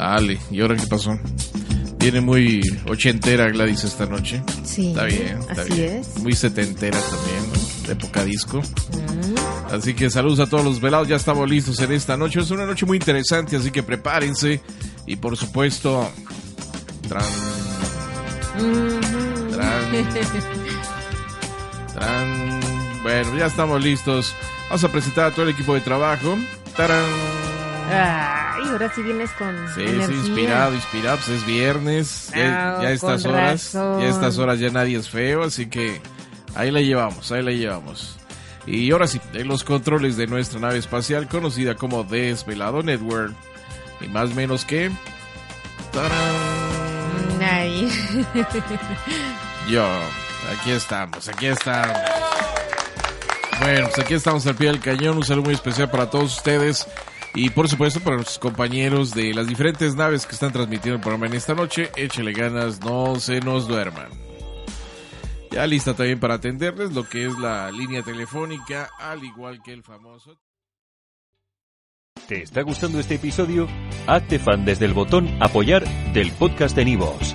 Sale. ¿Y ahora qué pasó? Viene muy ochentera Gladys esta noche. Sí. Está bien, está así bien. es. Muy setentera también, ¿no? De época disco. Así que saludos a todos los velados, ya estamos listos en esta noche. Es una noche muy interesante, así que prepárense. Y por supuesto, tran, tran, tran. Bueno, ya estamos listos. Vamos a presentar a todo el equipo de trabajo. Tarán. Ay, ahora sí vienes con Sí, energía. sí, inspirado, inspirado, pues es viernes, ya, Ah, ya estas con horas, razón. ya estas horas ya nadie es feo, así que ahí la llevamos, ahí la llevamos. Y ahora sí, en los controles de nuestra nave espacial conocida como Desvelado Network, y más menos que... ¡Tarán! Ay. Yo, aquí estamos, aquí estamos. Bueno, pues aquí estamos al pie del cañón. Un saludo muy especial para todos ustedes y por supuesto para nuestros compañeros de las diferentes naves que están transmitiendo el programa en esta noche. Échele ganas, no se nos duerman. Ya lista también para atenderles lo que es la línea telefónica, al igual que el famoso. ¿Te está gustando este episodio? Hazte fan desde el botón Apoyar del podcast de Nivos.